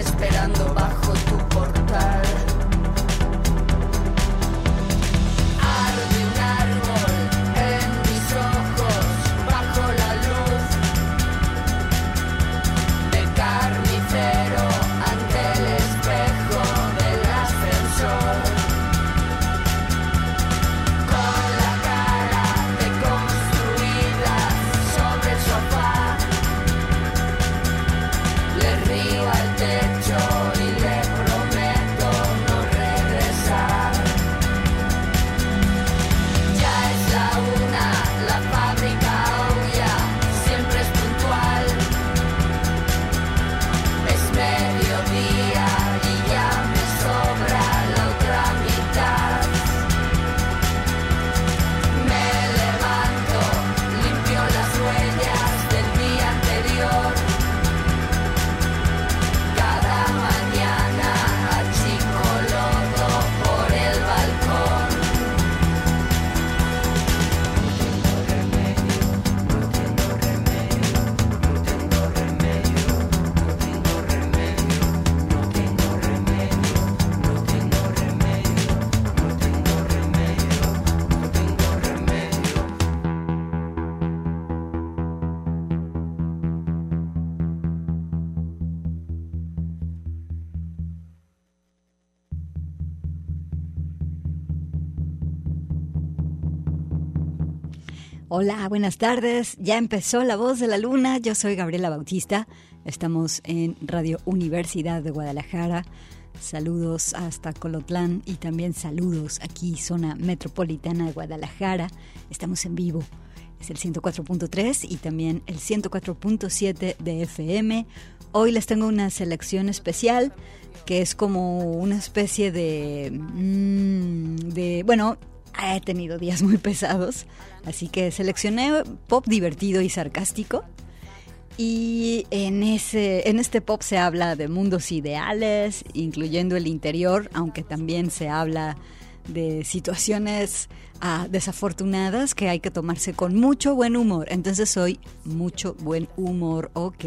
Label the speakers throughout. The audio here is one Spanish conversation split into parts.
Speaker 1: esperando bajo
Speaker 2: Hola, buenas tardes. Ya empezó La Voz de la Luna. Yo soy Gabriela Bautista. Estamos en Radio Universidad de Guadalajara. Saludos hasta Colotlán y también saludos aquí, zona metropolitana de Guadalajara. Estamos en vivo. Es el 104.3 y también el 104.7 de FM. Hoy les tengo una selección especial que es como una especie de, mm, de bueno, he tenido días muy pesados, así que seleccioné pop divertido y sarcástico. Y en, ese, en este pop se habla de mundos ideales, incluyendo el interior, aunque también se habla de situaciones ah, desafortunadas que hay que tomarse con mucho buen humor. Entonces hoy mucho buen humor, ok.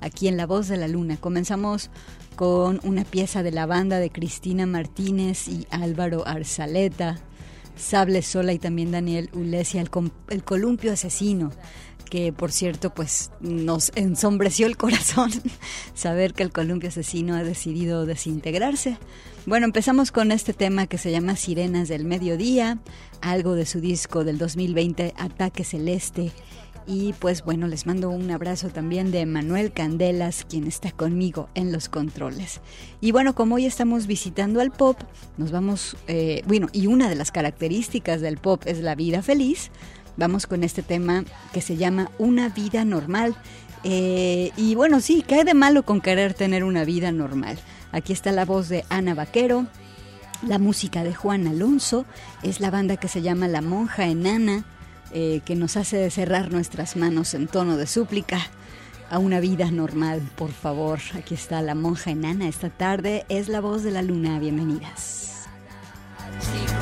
Speaker 2: Aquí en La Voz de la Luna comenzamos con una pieza de la banda de Cristina Martínez y Álvaro Arzaleta Sable Sola y también Daniel Ulesia, el, el columpio asesino que por cierto pues nos ensombreció el corazón saber que el columpio asesino ha decidido desintegrarse. Bueno, empezamos con este tema que se llama Sirenas del Mediodía, algo de su disco del 2020 Ataque Celeste y pues bueno, les mando un abrazo también de Manuel Candelas, quien está conmigo en los controles. Y bueno, como hoy estamos visitando al pop, nos vamos, eh, bueno, y una de las características del pop es la vida feliz, vamos con este tema que se llama Una vida normal. Eh, y bueno, sí, ¿qué hay de malo con querer tener una vida normal? Aquí está la voz de Ana Vaquero, la música de Juan Alonso, es la banda que se llama La Monja Enana eh, que nos hace cerrar nuestras manos en tono de súplica a una vida normal, por favor. Aquí está la monja enana esta tarde, es la voz de la luna, bienvenidas.
Speaker 3: ni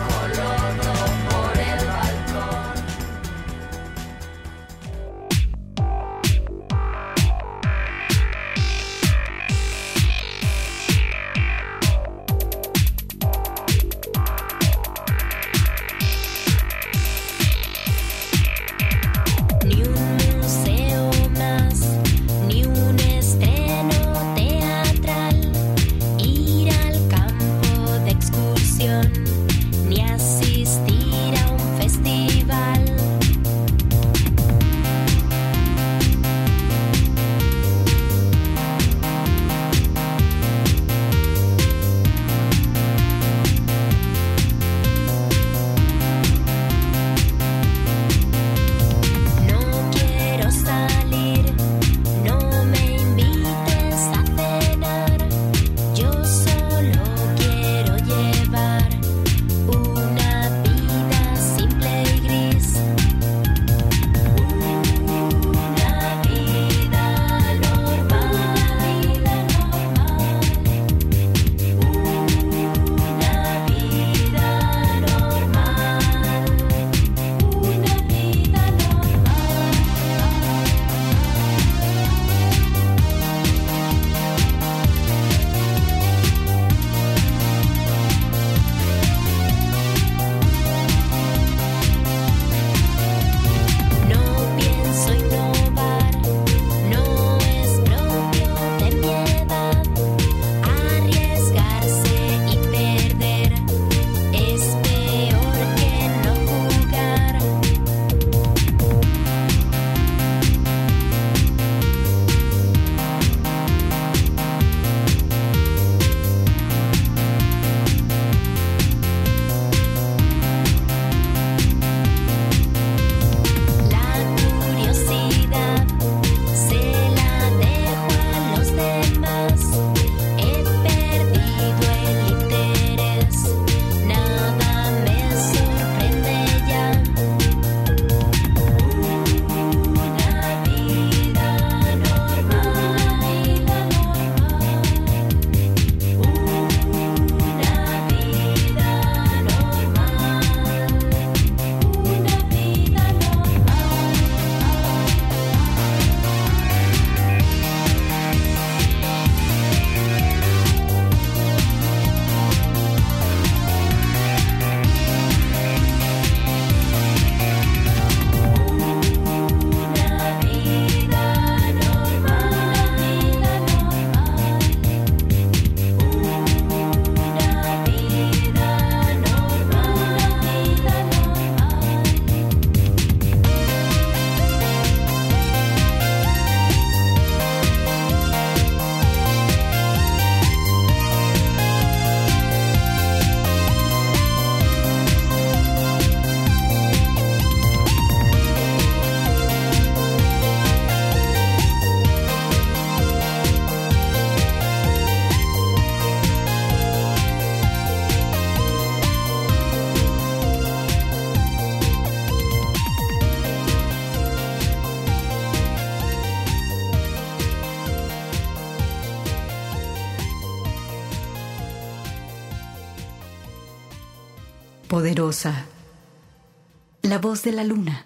Speaker 2: La voz de la luna.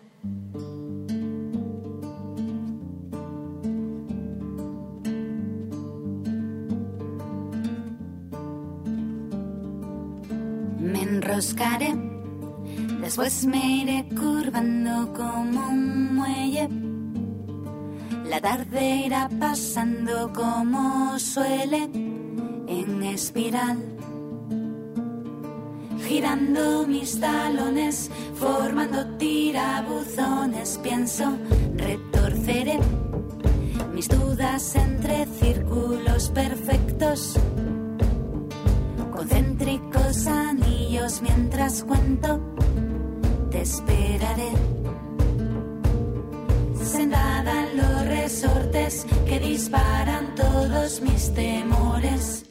Speaker 3: Me enroscaré, después me iré curvando como un muelle. La tarde irá pasando como suele en espiral girando mis talones, formando tirabuzones. Pienso, retorceré mis dudas entre círculos perfectos, concéntricos anillos mientras cuento. Te esperaré. Sentada en los resortes que disparan todos mis temores.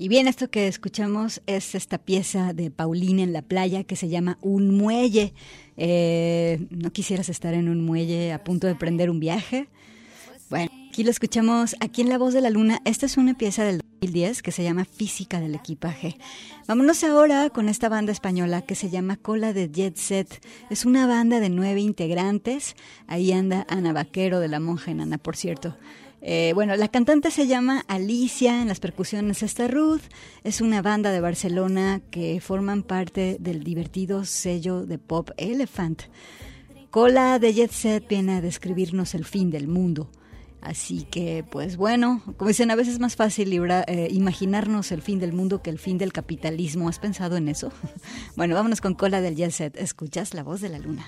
Speaker 2: Y bien, esto que escuchamos es esta pieza de Paulina en la playa que se llama Un muelle. Eh, ¿No quisieras estar en un muelle a punto de prender un viaje? Bueno, aquí lo escuchamos aquí en La Voz de la Luna. Esta es una pieza del 2010 que se llama Física del Equipaje. Vámonos ahora con esta banda española que se llama Cola de Jet Set. Es una banda de nueve integrantes. Ahí anda Ana Vaquero de la Monja Enana, por cierto. Eh, bueno, la cantante se llama Alicia, en las percusiones está Ruth, es una banda de Barcelona que forman parte del divertido sello de pop Elephant. Cola de Jet Set viene a describirnos el fin del mundo. Así que, pues bueno, como dicen, a veces es más fácil eh, imaginarnos el fin del mundo que el fin del capitalismo. ¿Has pensado en eso? bueno, vámonos con Cola del Jet Set. ¿Escuchas la voz de la luna?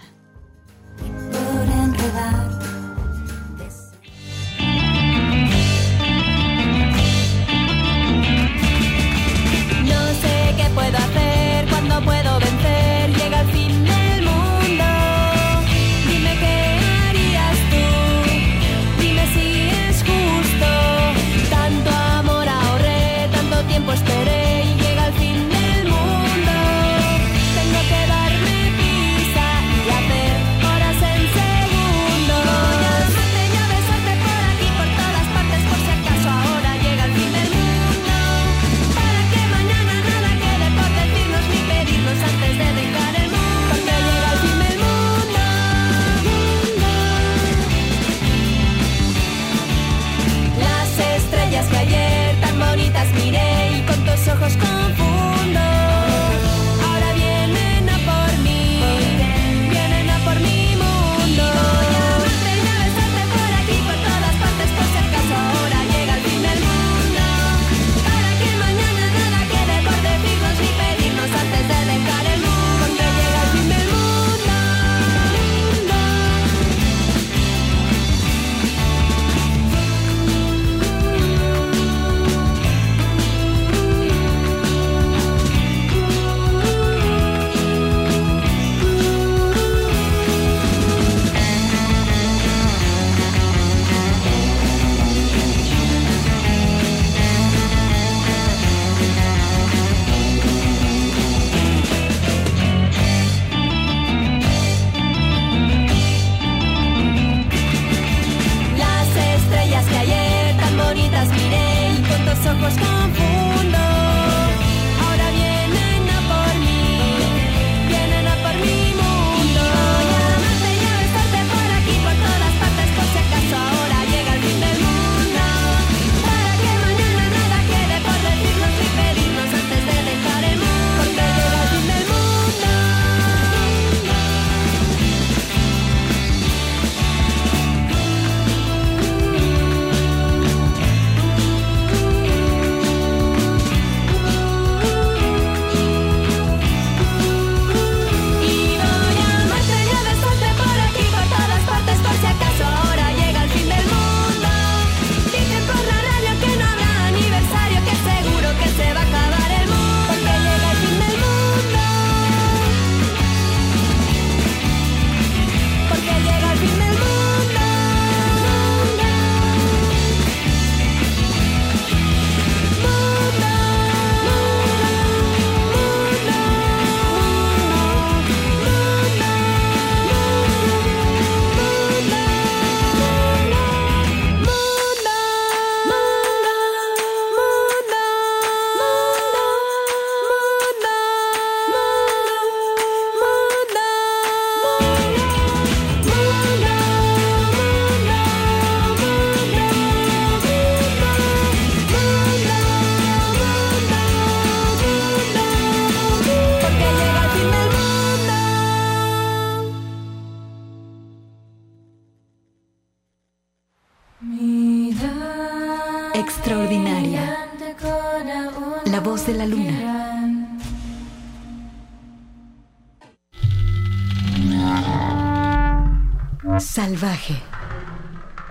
Speaker 4: puedo hacer,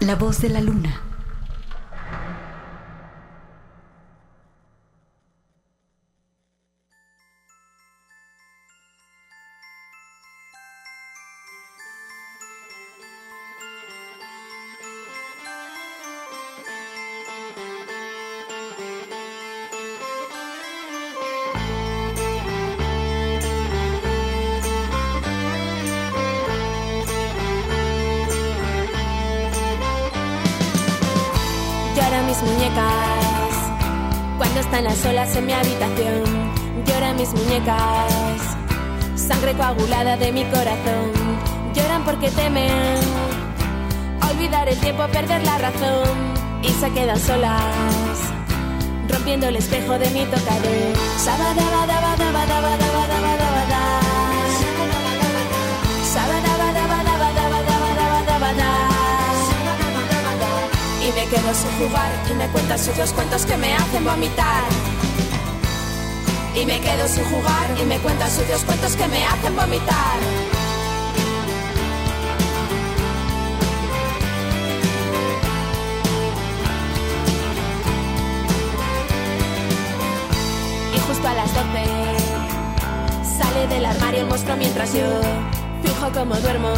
Speaker 2: La voz de la luna.
Speaker 5: Muñecas cuando están las olas en mi habitación. Lloran mis muñecas, sangre coagulada de mi corazón. Lloran porque temen olvidar el tiempo, perder la razón y se quedan solas. Rompiendo el espejo de mi tocador. Y me quedo sin jugar y me cuentan sus cuentos que me hacen vomitar. Y me quedo sin jugar y me cuentan sus cuentos que me hacen vomitar. Y justo a las 12 sale del armario el monstruo mientras yo fijo como duermo.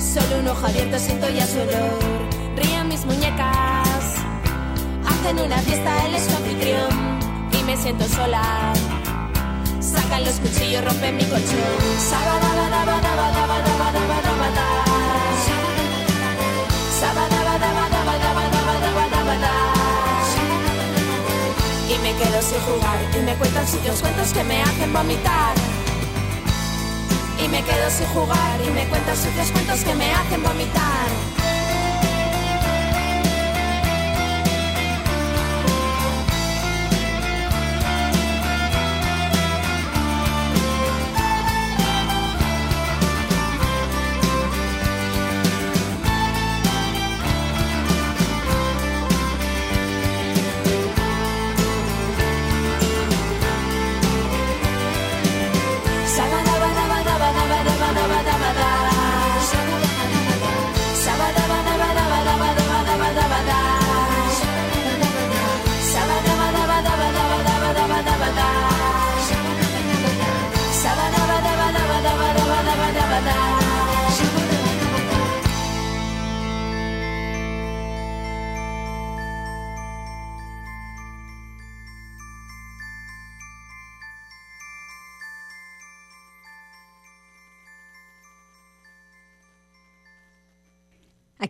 Speaker 5: Solo un ojo abierto siento ya su. Hacen una fiesta, él es su anfitrión y me siento sola. Sacan los cuchillos, rompen mi colchón. Y me quedo sin jugar y me cuentan suyos cuentos que me hacen vomitar. Y me quedo sin jugar y me cuentan sucios cuentos que me hacen vomitar.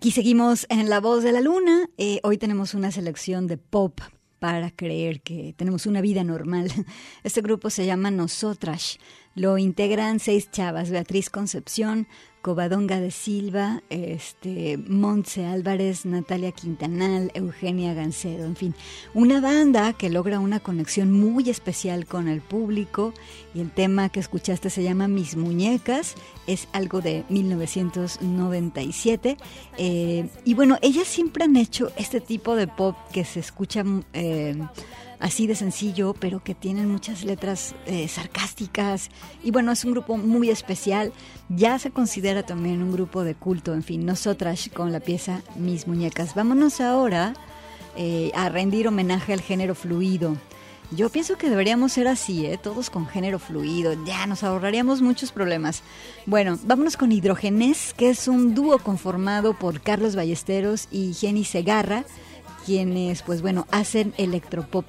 Speaker 2: Aquí seguimos en La Voz de la Luna. Eh, hoy tenemos una selección de pop para creer que tenemos una vida normal. Este grupo se llama Nosotras. Lo integran seis chavas, Beatriz Concepción, Covadonga de Silva, este, Montse Álvarez, Natalia Quintanal, Eugenia Gancedo, en fin, una banda que logra una conexión muy especial con el público y el tema que escuchaste se llama Mis Muñecas, es algo de 1997 eh, y bueno, ellas siempre han hecho este tipo de pop que se escucha... eh, así de sencillo, pero que tienen muchas letras eh, sarcásticas. Y bueno, es un grupo muy especial. Ya se considera también un grupo de culto, en fin, nosotras con la pieza Mis Muñecas. Vámonos ahora eh, a rendir homenaje al género fluido. Yo pienso que deberíamos ser así, ¿eh? todos con género fluido, ya nos ahorraríamos muchos problemas. Bueno, vámonos con Hidrogenés, que es un dúo conformado por Carlos Ballesteros y Jenny Segarra, quienes, pues bueno, hacen electropop.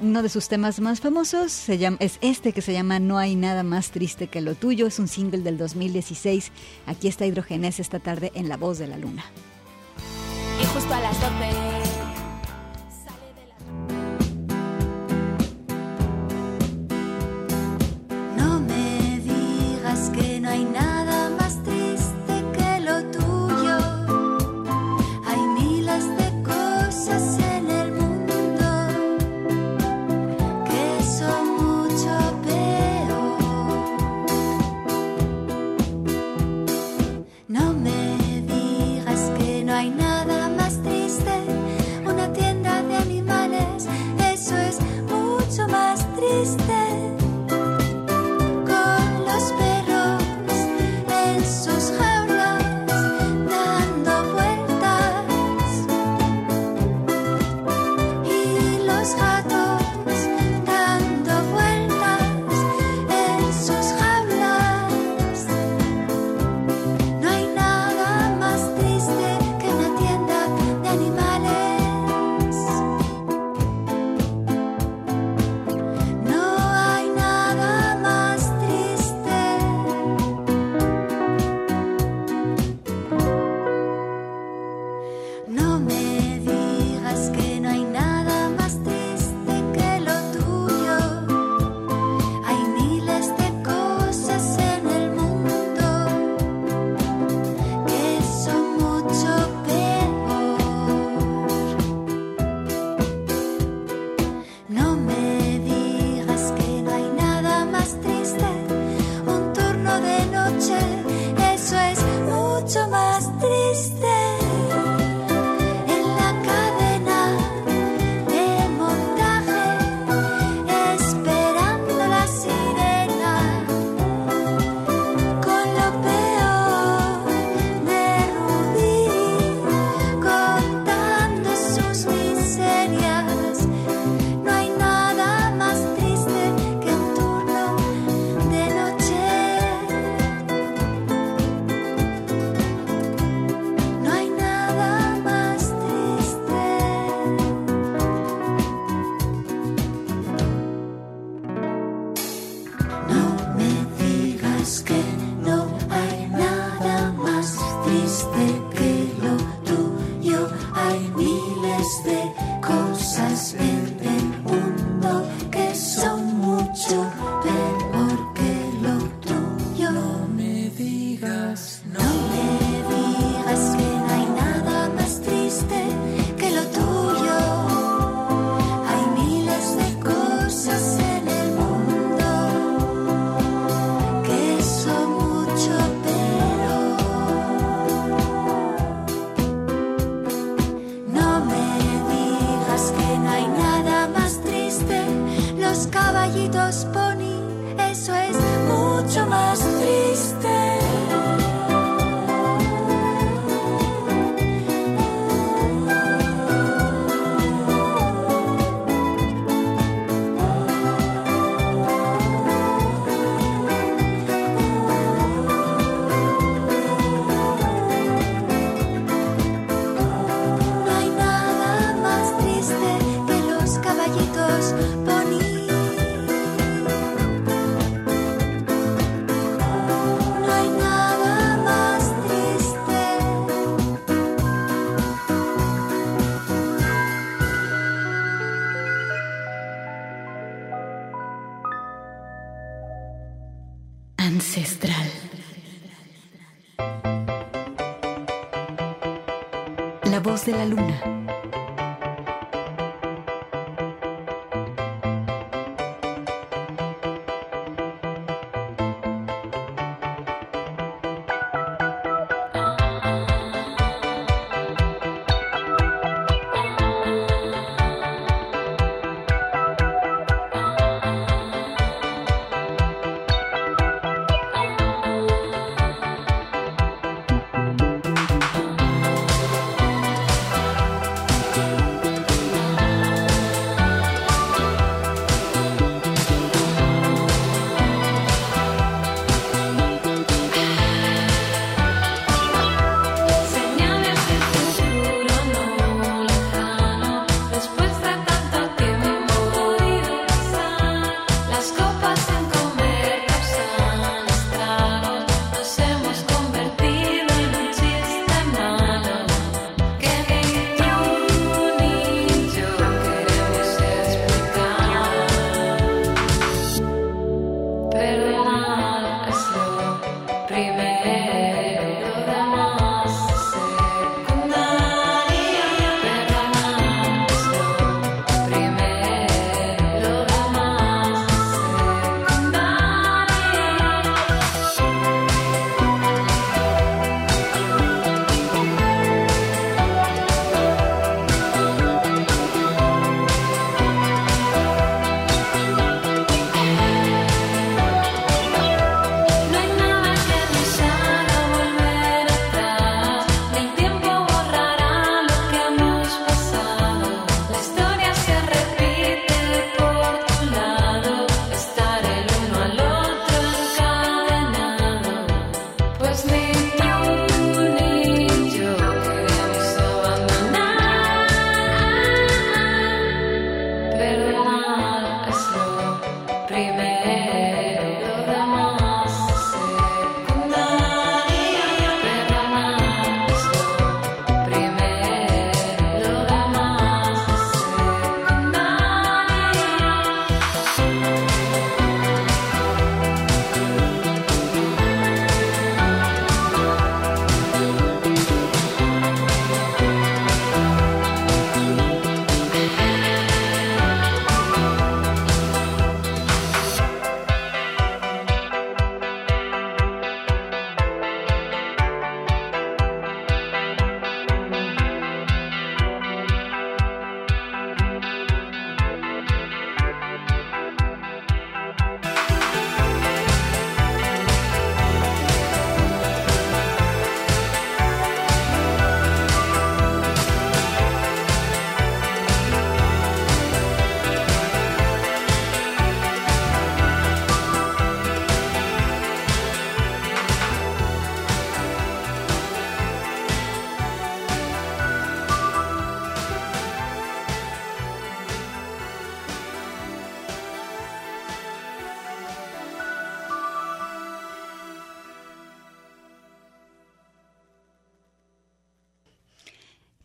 Speaker 2: Uno de sus temas más famosos se llama, es este que se llama No hay nada más triste que lo tuyo. Es un single del 2016. Aquí está Hidrogenés esta tarde en La Voz de la Luna.
Speaker 5: Y justo a las 12 sale de la...
Speaker 6: No me digas que no hay nada
Speaker 4: this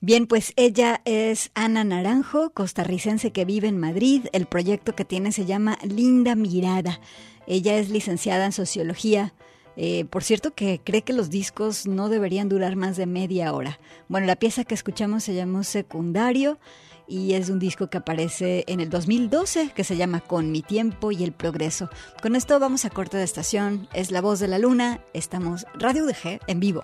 Speaker 2: Bien, pues ella es Ana Naranjo, costarricense que vive en Madrid. El proyecto que tiene se llama Linda Mirada. Ella es licenciada en sociología, Eh, por cierto que cree que los discos no deberían durar más de media hora. Bueno, la pieza que escuchamos se llamó Secundario y es un disco que aparece en el 2012 que se llama Con mi tiempo y el progreso. Con esto vamos a corte de estación. Es La Voz de la Luna. Estamos Radio UDG en vivo.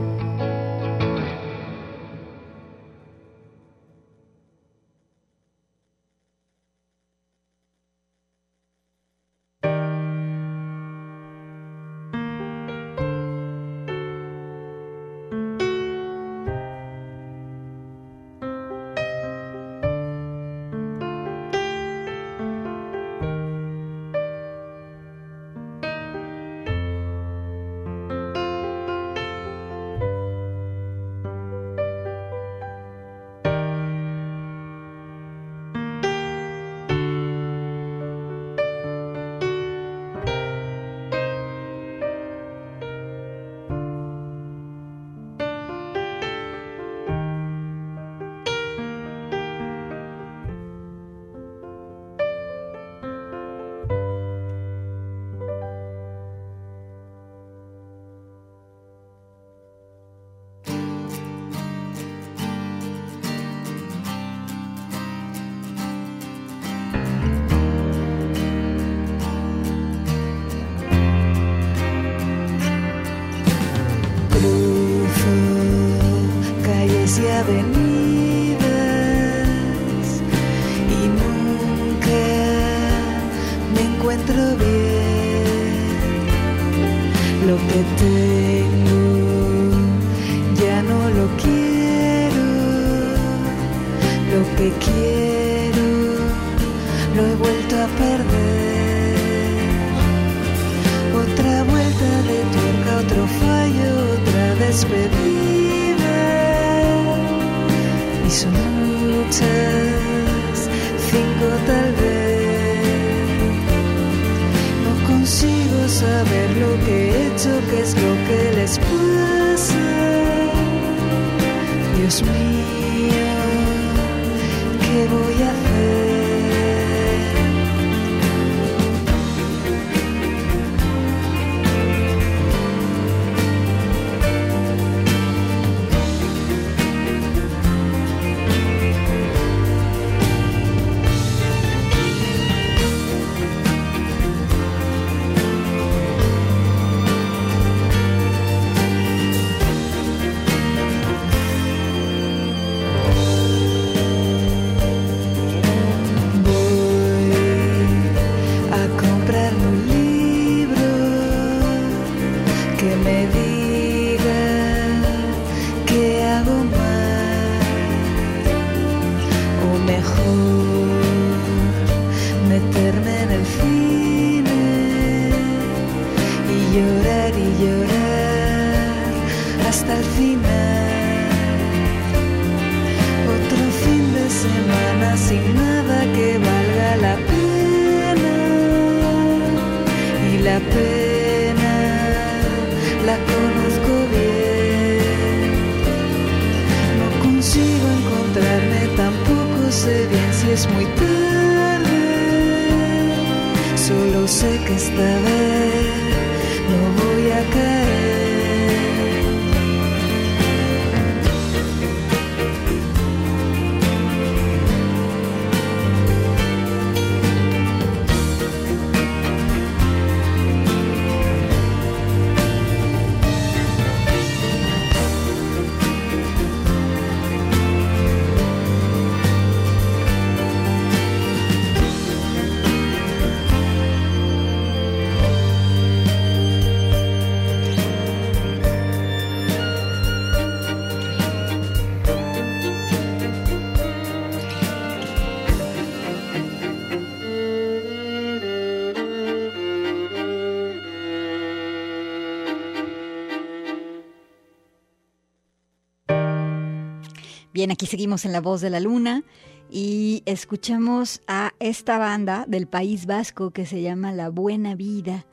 Speaker 7: Bien,
Speaker 2: aquí seguimos en La Voz de la Luna y escuchamos a esta banda del País Vasco que se llama La Buena Vida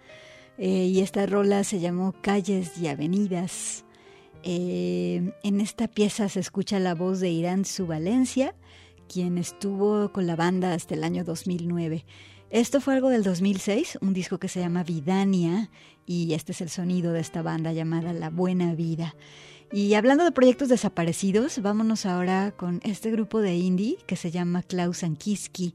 Speaker 2: eh, y esta rola se llamó Calles y Avenidas. Eh, en esta pieza se escucha la voz de Irán Subalencia, quien estuvo con la banda hasta el año 2009. Esto fue algo del 2006, un disco que se llama Vidania y este es el sonido de esta banda llamada La Buena Vida. Y hablando de proyectos desaparecidos, vámonos ahora con este grupo de indie que se llama Klaus Ankiski,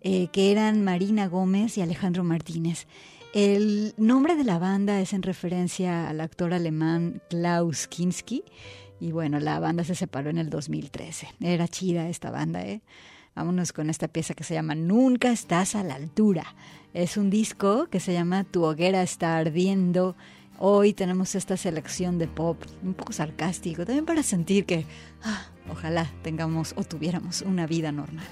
Speaker 2: eh, que eran Marina Gómez y Alejandro Martínez. El nombre de la banda es en referencia al actor alemán Klaus Kinski. Y bueno, la banda se separó en el 2013. Era chida esta banda, ¿eh? Vámonos con esta pieza que se llama Nunca estás a la altura. Es un disco que se llama Tu hoguera está ardiendo. Hoy tenemos esta selección de pop un poco sarcástico, también para sentir que ah, ojalá tengamos o tuviéramos una vida normal.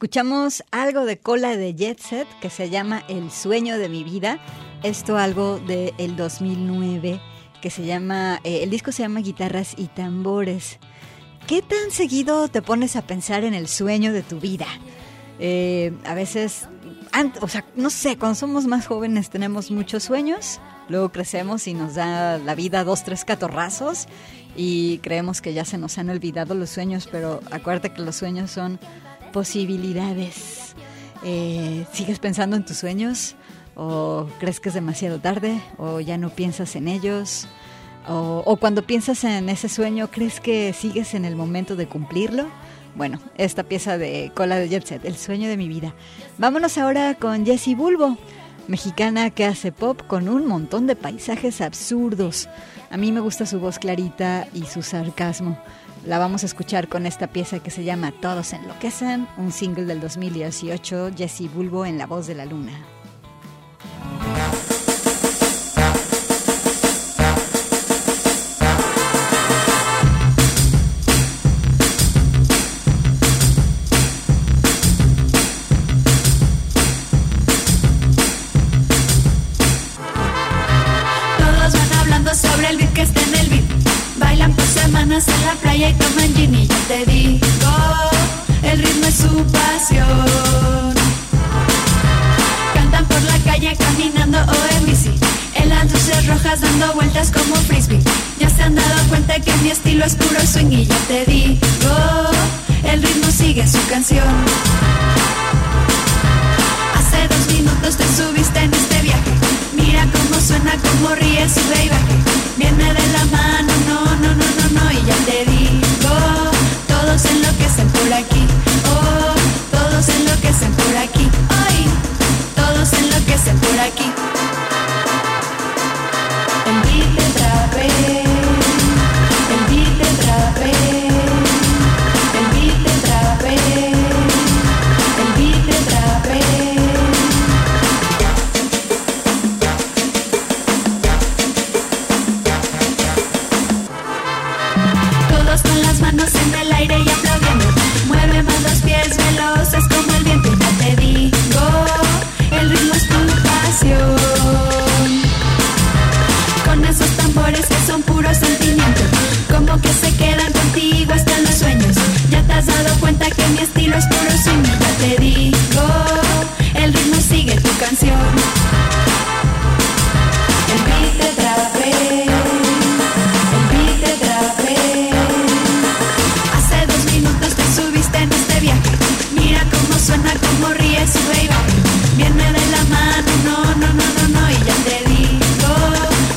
Speaker 2: Escuchamos algo de cola de Jet Set que se llama El sueño de mi vida. Esto algo del 2009 que se llama, eh, el disco se llama Guitarras y Tambores. ¿Qué tan seguido te pones a pensar en el sueño de tu vida? Eh, a veces, o sea, no sé, cuando somos más jóvenes tenemos muchos sueños, luego crecemos y nos da la vida dos, tres catorrazos y creemos que ya se nos han olvidado los sueños, pero acuérdate que los sueños son posibilidades. Eh, ¿Sigues pensando en tus sueños? ¿O crees que es demasiado tarde? ¿O ya no piensas en ellos? O, cuando piensas en ese sueño, ¿crees que sigues en el momento de cumplirlo? Bueno, esta pieza de cola de Jet Set, el sueño de mi vida. Vámonos ahora con Jessie Bulbo, mexicana que hace pop con un montón de paisajes absurdos. A mí me gusta su voz clarita y su sarcasmo. La vamos a escuchar con esta pieza que se llama Todos enloquecen, un single del 2018, Jessie Bulbo en La voz de la luna.
Speaker 8: Estilo es puro swing y ya te digo, el ritmo sigue su canción. Hace dos minutos te subiste en este viaje. Mira cómo suena, cómo ríe, sube Que se quedan contigo hasta los sueños. Ya te has dado cuenta que mi estilo es puro swing. Ya te digo, el ritmo sigue tu canción. El beat te atrapé, el beat te atrapé. Hace dos minutos te subiste en este viaje. Mira cómo suena, cómo ríe, sube y. Viene de la mano, no, no, no, no, no. Y ya te digo,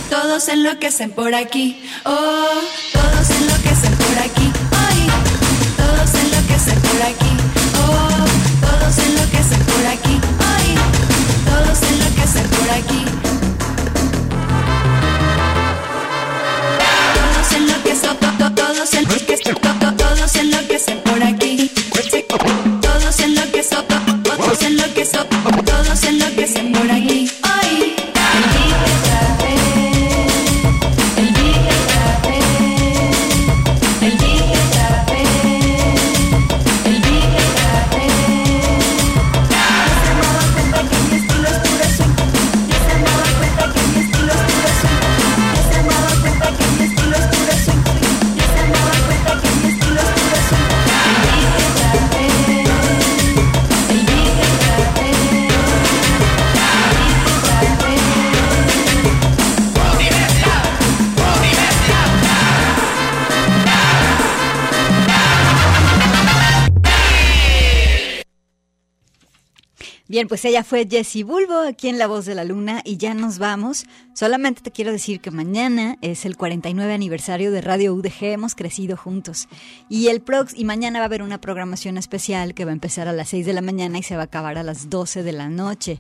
Speaker 8: todos enloquecen por aquí. Oh,
Speaker 2: Bien, pues ella fue Jessie Bulbo aquí en La Voz de la Luna y ya nos vamos. Solamente te quiero decir que mañana es el 49 aniversario de Radio UDG, hemos crecido juntos. Y el prox y mañana va a haber una programación especial que va a empezar a las 6 de la mañana y se va a acabar a las 12 de la noche.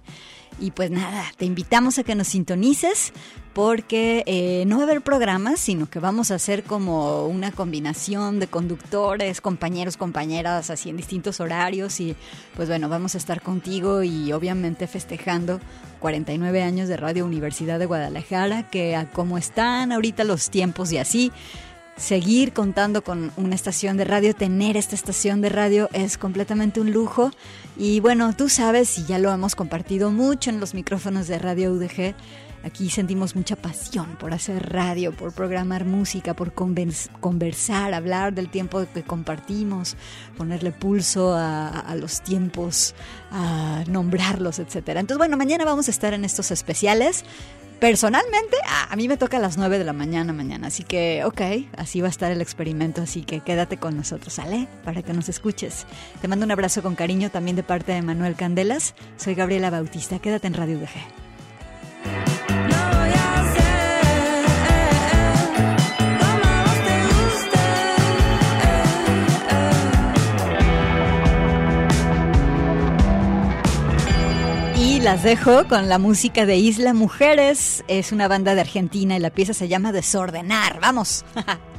Speaker 2: Y pues nada, te invitamos a que nos sintonices porque eh, no va a haber programas, sino que vamos a hacer como una combinación de conductores, compañeros, compañeras, así en distintos horarios. Y pues bueno, vamos a estar contigo y obviamente festejando 49 años de Radio Universidad de Guadalajara, que a cómo están ahorita los tiempos y así, seguir contando con una estación de radio, tener esta estación de radio es completamente un lujo. Y bueno, tú sabes, y ya lo hemos compartido mucho en los micrófonos de Radio UDG, aquí sentimos mucha pasión por hacer radio, por programar música, por convers- conversar, hablar del tiempo que compartimos, ponerle pulso a, a los tiempos, a nombrarlos, etcétera. Entonces, bueno, mañana vamos a estar en estos especiales. Personalmente, a, mí me toca a las 9 de la mañana mañana, así que, ok, así va a estar el experimento, así que quédate con nosotros, ¿sale? Para que nos escuches. Te mando un abrazo con cariño también de parte de Manuel Candelas. Soy Gabriela Bautista, quédate en Radio UDG. Las dejo con la música de Isla Mujeres. Es una banda de Argentina y la pieza se llama Desordenar. ¡Vamos!